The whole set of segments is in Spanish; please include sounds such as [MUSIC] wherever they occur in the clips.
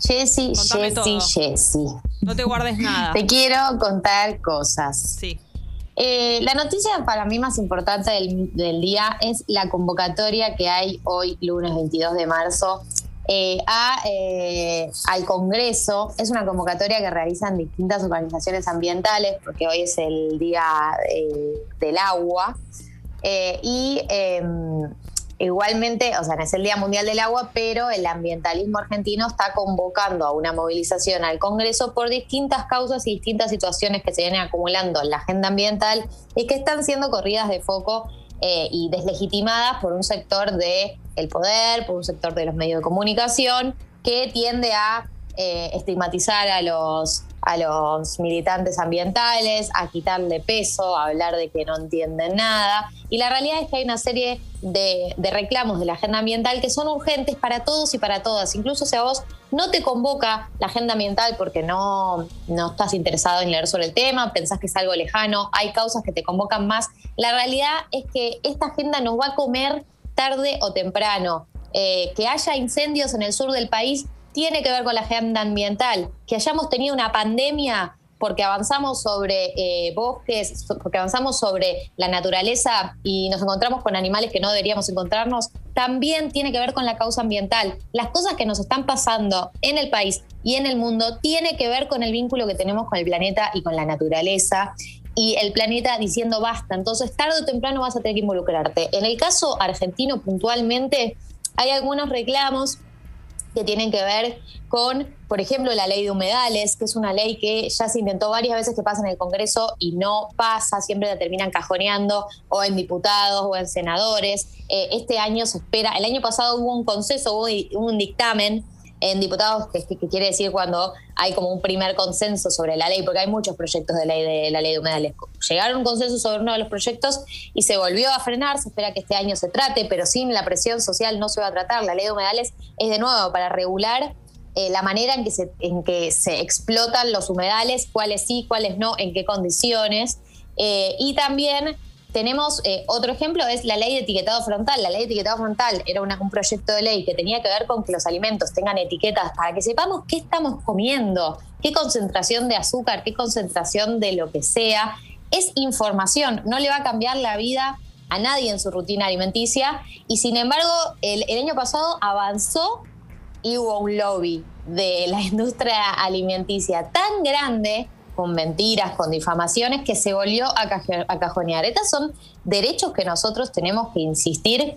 Jessy, Jessy. Jessy. No te guardes nada. Te quiero contar cosas. Sí. Eh, la noticia para mí más importante del, del día es la convocatoria que hay hoy, lunes 22 de marzo, eh, a, eh, al Congreso. Es una convocatoria que realizan distintas organizaciones ambientales, porque hoy es el Día del Agua. Y eh, igualmente, o sea, no es el Día Mundial del Agua, pero el ambientalismo argentino está convocando a una movilización al Congreso por distintas causas y distintas situaciones que se vienen acumulando en la agenda ambiental y que están siendo corridas de foco eh, y deslegitimadas por un sector del el poder, por un sector de los medios de comunicación, que tiende a eh, estigmatizar a los, a los militantes ambientales, a quitarle peso, a hablar de que no entienden nada. Y la realidad es que hay una serie de, reclamos de la agenda ambiental que son urgentes para todos y para todas. Incluso si a vos no te convoca la agenda ambiental porque no, no estás interesado en leer sobre el tema, pensás que es algo lejano, hay causas que te convocan más. La realidad es que esta agenda nos va a comer tarde o temprano. Eh, que haya incendios en el sur del país tiene que ver con la agenda ambiental. Que hayamos tenido una pandemia porque avanzamos sobre eh, bosques, porque avanzamos sobre la naturaleza y nos encontramos con animales que no deberíamos encontrarnos, también tiene que ver con la causa ambiental. Las cosas que nos están pasando en el país y en el mundo tiene que ver con el vínculo que tenemos con el planeta y con la naturaleza y el planeta diciendo basta. Entonces, tarde o temprano vas a tener que involucrarte. En el caso argentino, puntualmente, hay algunos reclamos que tienen que ver con, por ejemplo, la ley de humedales, que es una ley que ya se intentó varias veces que pasa en el Congreso y no pasa, siempre la terminan cajoneando o en diputados o en senadores. Eh, este año se espera, el año pasado hubo un consenso, hubo un dictamen en diputados, que, quiere decir cuando hay como un primer consenso sobre la ley, porque hay muchos proyectos de ley de la ley de humedales. Llegaron a un consenso sobre uno de los proyectos y se volvió a frenar, se espera que este año se trate, pero sin la presión social no se va a tratar. La ley de humedales es de nuevo para regular eh, la manera en que, se, en que se explotan los humedales, cuáles sí, cuáles no, en qué condiciones. Eh, y también tenemos eh, otro ejemplo, es la ley de etiquetado frontal. La ley de etiquetado frontal era un proyecto de ley que tenía que ver con que los alimentos tengan etiquetas para que sepamos qué estamos comiendo, qué concentración de azúcar, qué concentración de lo que sea. Es información, no le va a cambiar la vida a nadie en su rutina alimenticia y sin embargo el año pasado avanzó y hubo un lobby de la [LAUGHS] industria alimenticia tan grande con mentiras, con difamaciones, que se volvió a, caje- a cajonear. Estos son derechos que nosotros tenemos que insistir.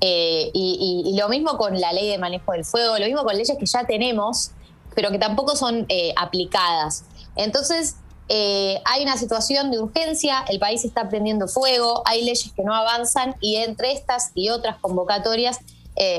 eh, y, lo mismo con la ley de manejo del fuego, lo mismo con leyes que ya tenemos, pero que tampoco son eh, aplicadas. Entonces, eh, hay una situación de urgencia, el país está prendiendo fuego, hay leyes que no avanzan y entre estas y otras convocatorias,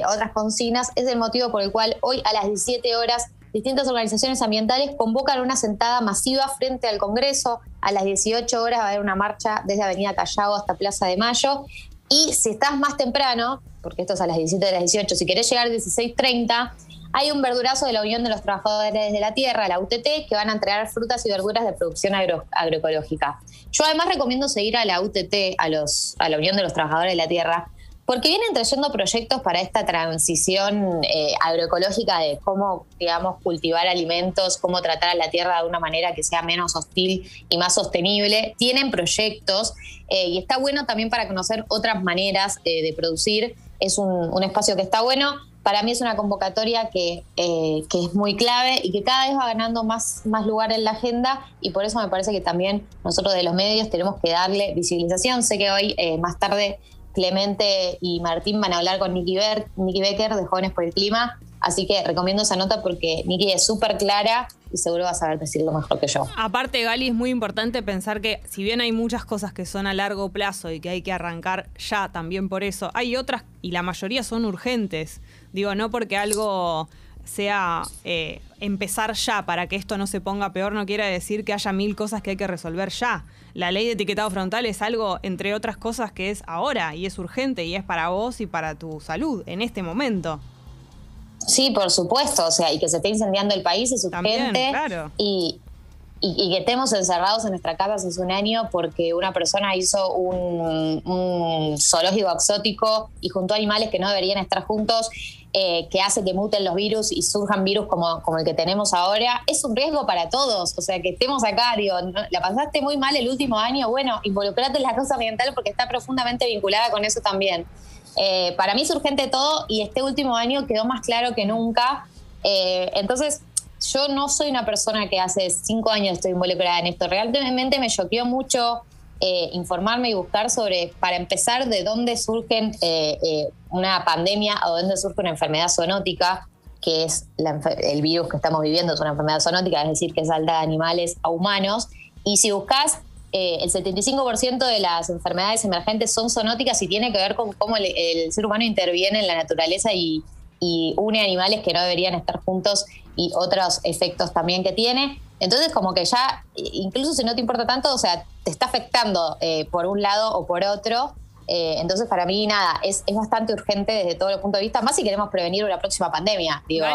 otras consignas, es el motivo por el cual hoy a las 17 horas distintas organizaciones ambientales convocan una sentada masiva frente al Congreso. A las 18 horas va a haber una marcha desde Avenida Callao hasta Plaza de Mayo. Y si estás más temprano, porque esto es a las 17 de las 18, si querés llegar a 16.30, hay un verdurazo de la Unión de los Trabajadores de la Tierra, la UTT, que van a entregar frutas y verduras de producción agro- agroecológica. Yo además recomiendo seguir a la UTT, a, los, a la Unión de los Trabajadores de la Tierra, porque vienen trayendo proyectos para esta transición eh, agroecológica de cómo, digamos, cultivar alimentos, cómo tratar a la tierra de una manera que sea menos hostil y más sostenible. Tienen proyectos eh, y está bueno también para conocer otras maneras eh, de producir. Es un, un espacio que está bueno. Para mí es una convocatoria que, que es muy clave y que cada vez va ganando más, más lugar en la agenda y por eso me parece que también nosotros de los medios tenemos que darle visibilización. Sé que hoy, más tarde, Clemente y Martín van a hablar con Nicky, Ber- Nicky Becker de Jóvenes por el Clima, así que recomiendo esa nota porque Nicky es súper clara y seguro va a saber decirlo mejor que yo. Aparte, Gali, es muy importante pensar que si bien hay muchas cosas que son a largo plazo y que hay que arrancar ya también por eso, hay otras y la mayoría son urgentes. Digo, no porque algo sea eh, empezar ya para que esto no se ponga peor, no quiere decir que haya mil cosas que hay que resolver ya. La ley de etiquetado frontal es algo, entre otras cosas, que es ahora y es urgente y es para vos y para tu salud en este momento. Sí, por supuesto, o sea, y que se esté incendiando el país es También, urgente. claro. Y, y, que estemos encerrados en nuestra casa hace un año porque una persona hizo un, un zoológico exótico y juntó animales que no deberían estar juntos, eh, que hace que muten los virus y surjan virus como, el que tenemos ahora, es un riesgo para todos. O sea, que estemos acá, digo, la pasaste muy mal el último año, bueno, involucrate en la causa ambiental porque está profundamente vinculada con eso también. Eh, para mí es urgente todo y este último año quedó más claro que nunca. Eh, entonces, yo no soy una persona que hace cinco años estoy involucrada en esto. Realmente me choqueó mucho eh, informarme y buscar sobre, para empezar, de dónde surgen eh, eh, una pandemia o dónde surge una enfermedad zoonótica, que es el virus que estamos viviendo, es una enfermedad zoonótica, es decir, que salta de animales a humanos. Y si buscas, el 75% de las enfermedades emergentes son zoonóticas y tiene que ver con cómo el ser humano interviene en la naturaleza y, y une animales que no deberían estar juntos y otros efectos también que tiene. Entonces, como que ya, incluso si no te importa tanto, o sea, te está afectando eh, por un lado o por otro. Eh, entonces, para mí, nada, es, es, bastante urgente desde todo el punto de vista, más si queremos prevenir una próxima pandemia. Digo,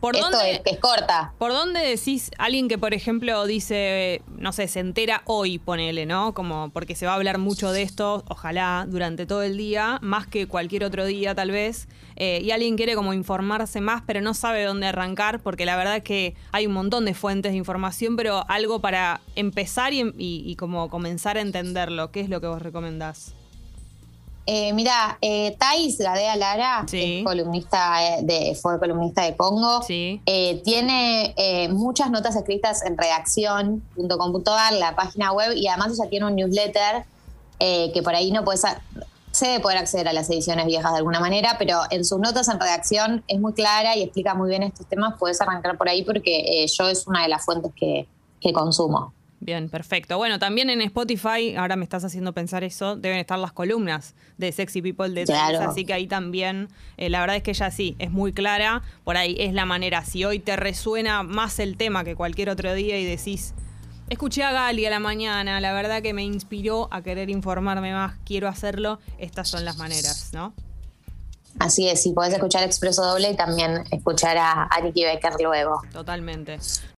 ¿por esto dónde, es, es, corta. ¿Por dónde decís alguien que, por ejemplo, dice, no sé, se entera hoy, ponele, ¿no? Como porque se va a hablar mucho de esto, ojalá, durante todo el día, más que cualquier otro día, tal vez. Eh, y alguien quiere como informarse más, pero no sabe dónde arrancar, porque la verdad es que hay un montón de fuentes de información, pero algo para empezar y, y como comenzar a entenderlo. ¿Qué es lo que vos recomendás? Eh, mira, eh, Thais Gadea Lara, columnista de, fue columnista de Congo, eh, tiene eh, muchas notas escritas en redacción.com.ar, la página web, y además ella tiene un newsletter que por ahí no puedes se debe poder acceder a las ediciones viejas de alguna manera, pero en sus notas en redacción es muy clara y explica muy bien estos temas. Puedes arrancar por ahí porque yo es una de las fuentes que, que consumo. Bien, perfecto. Bueno, también en Spotify, ahora me estás haciendo pensar eso, deben estar las columnas de Sexy People de claro. así que ahí también, eh, la verdad es que ella sí, es muy clara, por ahí es la manera, si hoy te resuena más el tema que cualquier otro día y decís, escuché a Gali a la mañana, la verdad que me inspiró a querer informarme más, quiero hacerlo, estas son las maneras, ¿no? Así es, y podés escuchar Expreso Doble y también escuchar a, a Becker luego. Totalmente.